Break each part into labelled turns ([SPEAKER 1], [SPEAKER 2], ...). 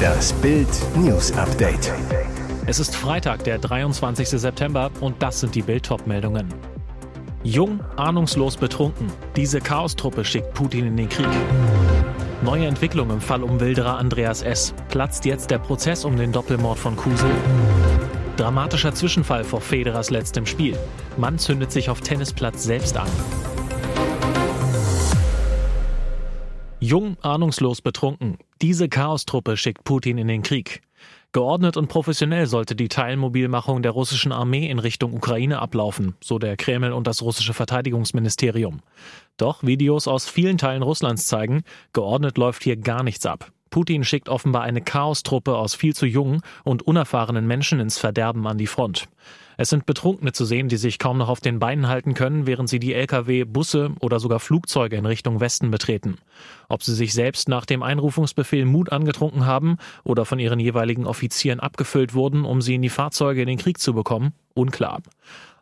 [SPEAKER 1] Das Bild News Update.
[SPEAKER 2] Es ist Freitag, der 23. September und das sind die Bild meldungen Jung, ahnungslos betrunken. Diese Chaostruppe schickt Putin in den Krieg. Neue Entwicklung im Fall um Wilderer Andreas S. Platzt jetzt der Prozess um den Doppelmord von Kusel? Dramatischer Zwischenfall vor Federers letztem Spiel. Mann zündet sich auf Tennisplatz selbst an. Jung, ahnungslos betrunken. Diese Chaostruppe schickt Putin in den Krieg. Geordnet und professionell sollte die Teilmobilmachung der russischen Armee in Richtung Ukraine ablaufen, so der Kreml und das russische Verteidigungsministerium. Doch Videos aus vielen Teilen Russlands zeigen, geordnet läuft hier gar nichts ab. Putin schickt offenbar eine Chaostruppe aus viel zu jungen und unerfahrenen Menschen ins Verderben an die Front. Es sind Betrunkene zu sehen, die sich kaum noch auf den Beinen halten können, während sie die Lkw, Busse oder sogar Flugzeuge in Richtung Westen betreten. Ob sie sich selbst nach dem Einrufungsbefehl Mut angetrunken haben oder von ihren jeweiligen Offizieren abgefüllt wurden, um sie in die Fahrzeuge in den Krieg zu bekommen, unklar.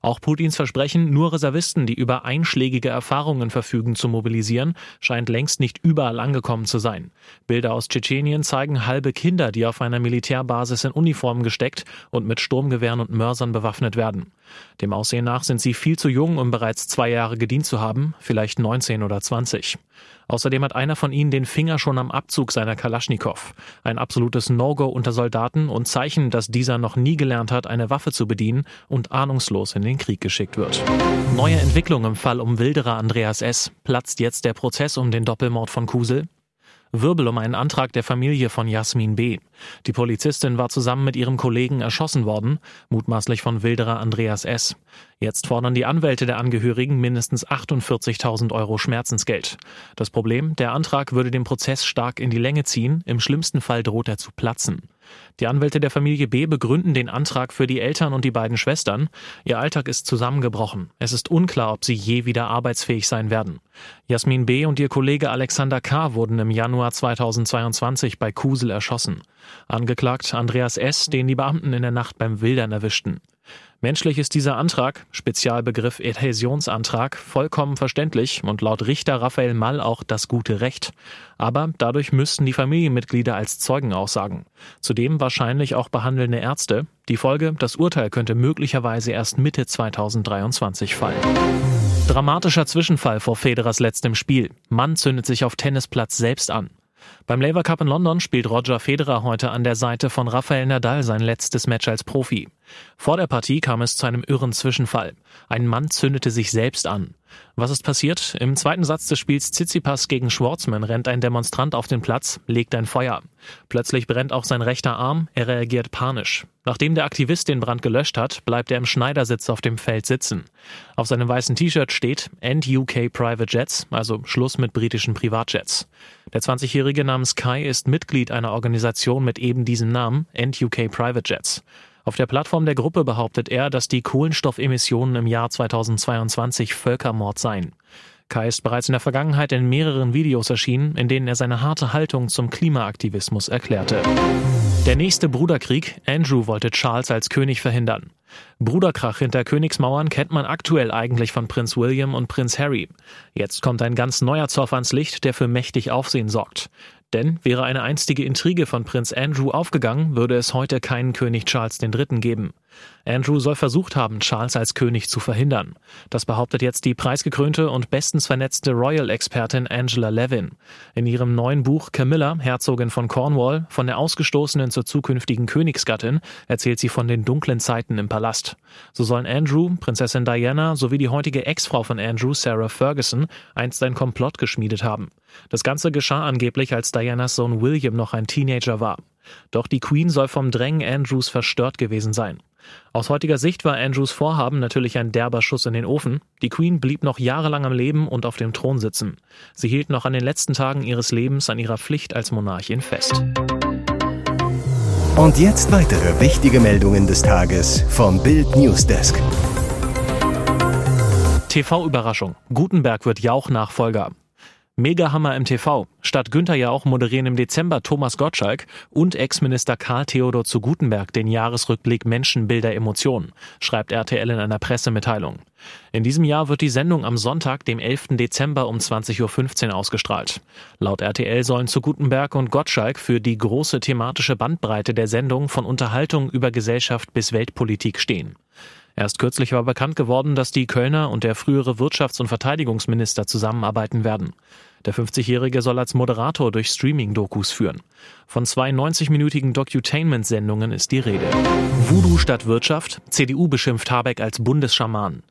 [SPEAKER 2] Auch Putins Versprechen, nur Reservisten, die über einschlägige Erfahrungen verfügen, zu mobilisieren, scheint längst nicht überall angekommen zu sein. Bilder aus Tschetschenien zeigen halbe Kinder, die auf einer Militärbasis in Uniformen gesteckt und mit Sturmgewehren und Mörsern bewaffnet werden. Dem Aussehen nach sind sie viel zu jung, um bereits zwei Jahre gedient zu haben, vielleicht 19 oder 20. Außerdem hat einer von ihnen den Finger schon am Abzug seiner Kalaschnikow. Ein absolutes No-Go unter Soldaten und Zeichen, dass dieser noch nie gelernt hat, eine Waffe zu bedienen und ahnungslos in den Krieg geschickt wird. Neue Entwicklung im Fall um Wilderer Andreas S. Platzt jetzt der Prozess um den Doppelmord von Kusel? Wirbel um einen Antrag der Familie von Jasmin B. Die Polizistin war zusammen mit ihrem Kollegen erschossen worden, mutmaßlich von Wilderer Andreas S. Jetzt fordern die Anwälte der Angehörigen mindestens 48.000 Euro Schmerzensgeld. Das Problem, der Antrag würde den Prozess stark in die Länge ziehen, im schlimmsten Fall droht er zu platzen. Die Anwälte der Familie B begründen den Antrag für die Eltern und die beiden Schwestern. Ihr Alltag ist zusammengebrochen. Es ist unklar, ob sie je wieder arbeitsfähig sein werden. Jasmin B. und ihr Kollege Alexander K. wurden im Januar 2022 bei Kusel erschossen. Angeklagt Andreas S., den die Beamten in der Nacht beim Wildern erwischten. Menschlich ist dieser Antrag, Spezialbegriff Adhäsionsantrag, vollkommen verständlich und laut Richter Raphael Mall auch das gute Recht. Aber dadurch müssten die Familienmitglieder als Zeugen aussagen. Zudem wahrscheinlich auch behandelnde Ärzte. Die Folge, das Urteil könnte möglicherweise erst Mitte 2023 fallen. Dramatischer Zwischenfall vor Federers letztem Spiel. Mann zündet sich auf Tennisplatz selbst an. Beim Labour Cup in London spielt Roger Federer heute an der Seite von Rafael Nadal sein letztes Match als Profi. Vor der Partie kam es zu einem irren Zwischenfall. Ein Mann zündete sich selbst an. Was ist passiert? Im zweiten Satz des Spiels Tsitsipas gegen Schwartzman rennt ein Demonstrant auf den Platz, legt ein Feuer. Plötzlich brennt auch sein rechter Arm, er reagiert panisch. Nachdem der Aktivist den Brand gelöscht hat, bleibt er im Schneidersitz auf dem Feld sitzen. Auf seinem weißen T-Shirt steht End UK Private Jets, also Schluss mit britischen Privatjets. Der 20-Jährige namens Kai ist Mitglied einer Organisation mit eben diesem Namen, End UK Private Jets. Auf der Plattform der Gruppe behauptet er, dass die Kohlenstoffemissionen im Jahr 2022 Völkermord seien. Kai ist bereits in der Vergangenheit in mehreren Videos erschienen, in denen er seine harte Haltung zum Klimaaktivismus erklärte. Der nächste Bruderkrieg, Andrew wollte Charles als König verhindern. Bruderkrach hinter Königsmauern kennt man aktuell eigentlich von Prinz William und Prinz Harry. Jetzt kommt ein ganz neuer Zoff ans Licht, der für mächtig Aufsehen sorgt. Denn wäre eine einstige Intrige von Prinz Andrew aufgegangen, würde es heute keinen König Charles III. geben. Andrew soll versucht haben, Charles als König zu verhindern. Das behauptet jetzt die preisgekrönte und bestens vernetzte Royal-Expertin Angela Levin. In ihrem neuen Buch Camilla, Herzogin von Cornwall, von der Ausgestoßenen zur zukünftigen Königsgattin, erzählt sie von den dunklen Zeiten im Palast. So sollen Andrew, Prinzessin Diana sowie die heutige Ex-Frau von Andrew, Sarah Ferguson, einst ein Komplott geschmiedet haben. Das Ganze geschah angeblich, als Dianas Sohn William noch ein Teenager war. Doch die Queen soll vom Drängen Andrews verstört gewesen sein. Aus heutiger Sicht war Andrews Vorhaben natürlich ein derber Schuss in den Ofen. Die Queen blieb noch jahrelang am Leben und auf dem Thron sitzen. Sie hielt noch an den letzten Tagen ihres Lebens an ihrer Pflicht als Monarchin fest.
[SPEAKER 1] Und jetzt weitere wichtige Meldungen des Tages vom Bild Newsdesk.
[SPEAKER 2] TV-Überraschung. Gutenberg wird Jauch-Nachfolger. Megahammer im TV. Statt Günther ja auch moderieren im Dezember Thomas Gottschalk und Ex-Minister Karl Theodor zu Gutenberg den Jahresrückblick Menschen, Bilder, Emotionen, schreibt RTL in einer Pressemitteilung. In diesem Jahr wird die Sendung am Sonntag, dem 11. Dezember um 20.15 Uhr ausgestrahlt. Laut RTL sollen zu Gutenberg und Gottschalk für die große thematische Bandbreite der Sendung von Unterhaltung über Gesellschaft bis Weltpolitik stehen. Erst kürzlich war bekannt geworden, dass die Kölner und der frühere Wirtschafts- und Verteidigungsminister zusammenarbeiten werden. Der 50-Jährige soll als Moderator durch Streaming-Dokus führen. Von zwei 90-minütigen Docutainment-Sendungen ist die Rede. Voodoo statt Wirtschaft. CDU beschimpft Habeck als Bundesschaman.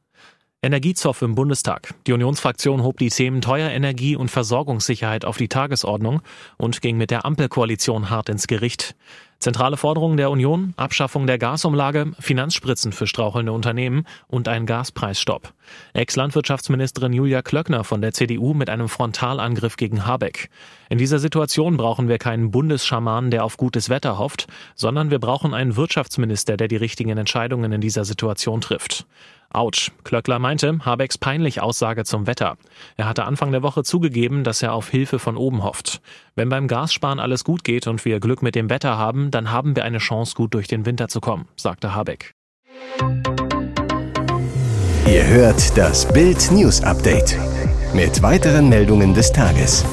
[SPEAKER 2] Energiezoff im Bundestag. Die Unionsfraktion hob die Themen Teuer Energie und Versorgungssicherheit auf die Tagesordnung und ging mit der Ampelkoalition hart ins Gericht. Zentrale Forderungen der Union, Abschaffung der Gasumlage, Finanzspritzen für strauchelnde Unternehmen und ein Gaspreisstopp. Ex-Landwirtschaftsministerin Julia Klöckner von der CDU mit einem Frontalangriff gegen Habeck. In dieser Situation brauchen wir keinen Bundesschaman, der auf gutes Wetter hofft, sondern wir brauchen einen Wirtschaftsminister, der die richtigen Entscheidungen in dieser Situation trifft. Autsch. Klöckler meinte, Habecks peinlich Aussage zum Wetter. Er hatte Anfang der Woche zugegeben, dass er auf Hilfe von oben hofft. Wenn beim Gassparen alles gut geht und wir Glück mit dem Wetter haben, dann haben wir eine Chance, gut durch den Winter zu kommen, sagte Habeck.
[SPEAKER 1] Ihr hört das Bild News Update mit weiteren Meldungen des Tages.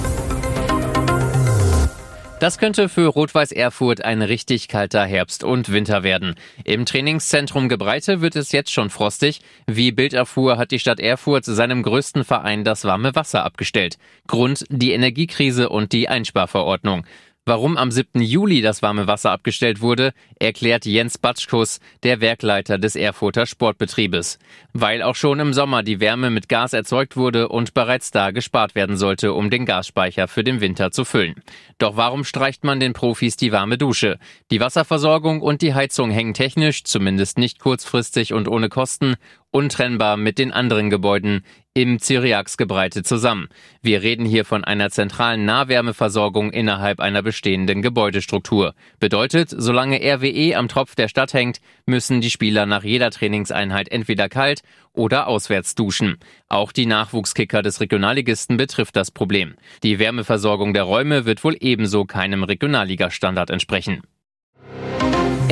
[SPEAKER 3] Das könnte für Rot-Weiß Erfurt ein richtig kalter Herbst und Winter werden. Im Trainingszentrum Gebreite wird es jetzt schon frostig. Wie Bild erfuhr, hat die Stadt Erfurt seinem größten Verein das warme Wasser abgestellt. Grund die Energiekrise und die Einsparverordnung. Warum am 7. Juli das warme Wasser abgestellt wurde, erklärt Jens Batschkus, der Werkleiter des Erfurter Sportbetriebes. Weil auch schon im Sommer die Wärme mit Gas erzeugt wurde und bereits da gespart werden sollte, um den Gasspeicher für den Winter zu füllen. Doch warum streicht man den Profis die warme Dusche? Die Wasserversorgung und die Heizung hängen technisch, zumindest nicht kurzfristig und ohne Kosten, untrennbar mit den anderen Gebäuden im Zyriaksgebreite zusammen. Wir reden hier von einer zentralen Nahwärmeversorgung innerhalb einer bestehenden Gebäudestruktur. Bedeutet, solange RWE am Tropf der Stadt hängt, müssen die Spieler nach jeder Trainingseinheit entweder kalt oder auswärts duschen. Auch die Nachwuchskicker des Regionalligisten betrifft das Problem. Die Wärmeversorgung der Räume wird wohl ebenso keinem Regionalligastandard entsprechen.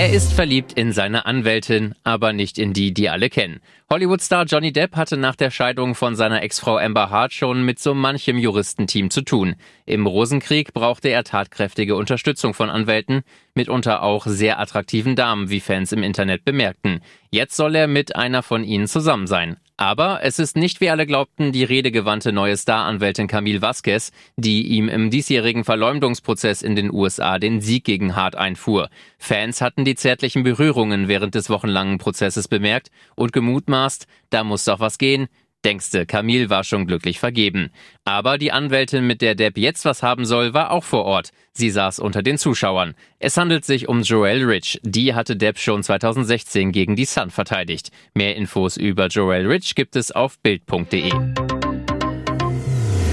[SPEAKER 3] Er ist verliebt in seine Anwältin, aber nicht in die, die alle kennen. Hollywood-Star Johnny Depp hatte nach der Scheidung von seiner Ex-Frau Amber Hart schon mit so manchem Juristenteam zu tun. Im Rosenkrieg brauchte er tatkräftige Unterstützung von Anwälten, mitunter auch sehr attraktiven Damen, wie Fans im Internet bemerkten. Jetzt soll er mit einer von ihnen zusammen sein. Aber es ist nicht, wie alle glaubten, die redegewandte neue Staranwältin Camille Vasquez, die ihm im diesjährigen Verleumdungsprozess in den USA den Sieg gegen Hart einfuhr. Fans hatten die zärtlichen Berührungen während des wochenlangen Prozesses bemerkt und gemutmaßt, da muss doch was gehen, Denkste, Camille war schon glücklich vergeben. Aber die Anwältin, mit der Depp jetzt was haben soll, war auch vor Ort. Sie saß unter den Zuschauern. Es handelt sich um Joelle Rich. Die hatte Depp schon 2016 gegen die Sun verteidigt. Mehr Infos über Joelle Rich gibt es auf Bild.de.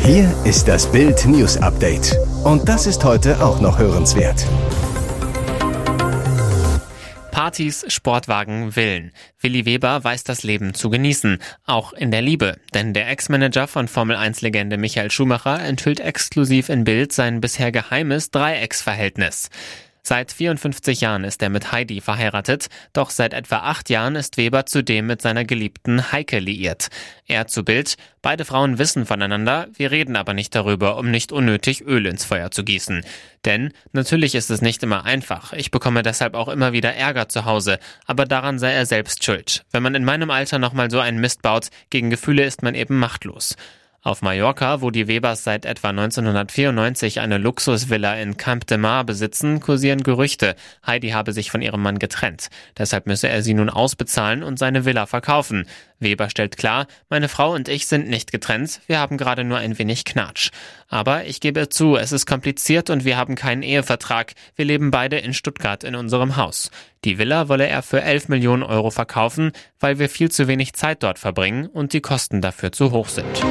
[SPEAKER 1] Hier ist das Bild News Update. Und das ist heute auch noch hörenswert.
[SPEAKER 4] Partys, Sportwagen, Villen. Willi Weber weiß das Leben zu genießen, auch in der Liebe. Denn der Ex-Manager von Formel-1-Legende Michael Schumacher enthüllt exklusiv in Bild sein bisher geheimes Dreiecksverhältnis. Seit 54 Jahren ist er mit Heidi verheiratet, doch seit etwa acht Jahren ist Weber zudem mit seiner geliebten Heike liiert. Er zu Bild, beide Frauen wissen voneinander, wir reden aber nicht darüber, um nicht unnötig Öl ins Feuer zu gießen. Denn natürlich ist es nicht immer einfach, ich bekomme deshalb auch immer wieder Ärger zu Hause, aber daran sei er selbst schuld. Wenn man in meinem Alter nochmal so einen Mist baut, gegen Gefühle ist man eben machtlos. Auf Mallorca, wo die Webers seit etwa 1994 eine Luxusvilla in Camp de Mar besitzen, kursieren Gerüchte, Heidi habe sich von ihrem Mann getrennt. Deshalb müsse er sie nun ausbezahlen und seine Villa verkaufen. Weber stellt klar, meine Frau und ich sind nicht getrennt, wir haben gerade nur ein wenig Knatsch. Aber ich gebe zu, es ist kompliziert und wir haben keinen Ehevertrag. Wir leben beide in Stuttgart in unserem Haus. Die Villa wolle er für 11 Millionen Euro verkaufen, weil wir viel zu wenig Zeit dort verbringen und die Kosten dafür zu hoch sind.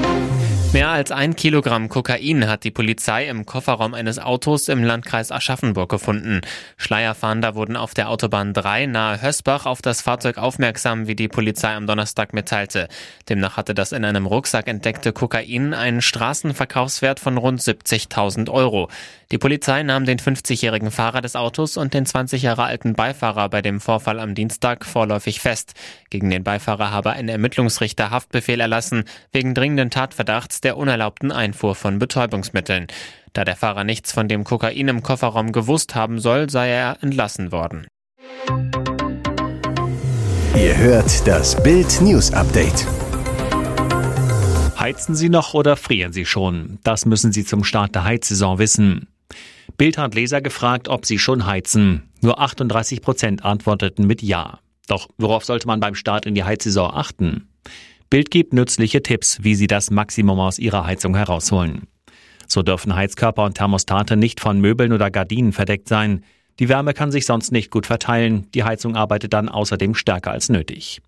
[SPEAKER 4] Mehr als ein Kilogramm Kokain hat die Polizei im Kofferraum eines Autos im Landkreis Aschaffenburg gefunden. Schleierfahnder wurden auf der Autobahn 3 nahe Hösbach auf das Fahrzeug aufmerksam, wie die Polizei am Donnerstag mitteilte. Demnach hatte das in einem Rucksack entdeckte Kokain einen Straßenverkaufswert von rund 70.000 Euro. Die Polizei nahm den 50-jährigen Fahrer des Autos und den 20 Jahre alten Beifahrer bei dem Vorfall am Dienstag vorläufig fest. Gegen den Beifahrer habe ein Ermittlungsrichter Haftbefehl erlassen, wegen dringenden Tatverdachts der unerlaubten Einfuhr von Betäubungsmitteln. Da der Fahrer nichts von dem Kokain im Kofferraum gewusst haben soll, sei er entlassen worden.
[SPEAKER 1] Ihr hört das Bild News Update.
[SPEAKER 5] Heizen Sie noch oder frieren Sie schon? Das müssen Sie zum Start der Heizsaison wissen. Bild hat Leser gefragt, ob sie schon heizen. Nur 38 Prozent antworteten mit Ja. Doch worauf sollte man beim Start in die Heizsaison achten? Bild gibt nützliche Tipps, wie Sie das Maximum aus Ihrer Heizung herausholen. So dürfen Heizkörper und Thermostate nicht von Möbeln oder Gardinen verdeckt sein. Die Wärme kann sich sonst nicht gut verteilen. Die Heizung arbeitet dann außerdem stärker als nötig.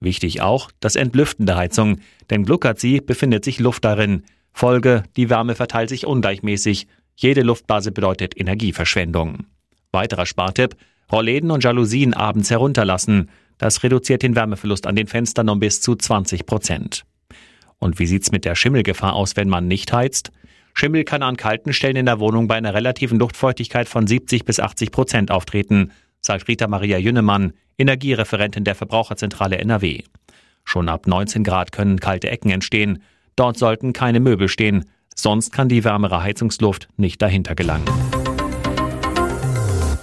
[SPEAKER 5] Wichtig auch das Entlüften der Heizung, denn gluckert sie, befindet sich Luft darin. Folge, die Wärme verteilt sich ungleichmäßig. Jede Luftblase bedeutet Energieverschwendung. Weiterer Spartipp, Rollläden und Jalousien abends herunterlassen. Das reduziert den Wärmeverlust an den Fenstern um bis zu 20 Prozent. Und wie sieht's mit der Schimmelgefahr aus, wenn man nicht heizt? Schimmel kann an kalten Stellen in der Wohnung bei einer relativen Luftfeuchtigkeit von 70 bis 80 Prozent auftreten, sagt Rita Maria Jünnemann, Energiereferentin der Verbraucherzentrale NRW. Schon ab 19 Grad können kalte Ecken entstehen. Dort sollten keine Möbel stehen, sonst kann die wärmere Heizungsluft nicht dahinter gelangen.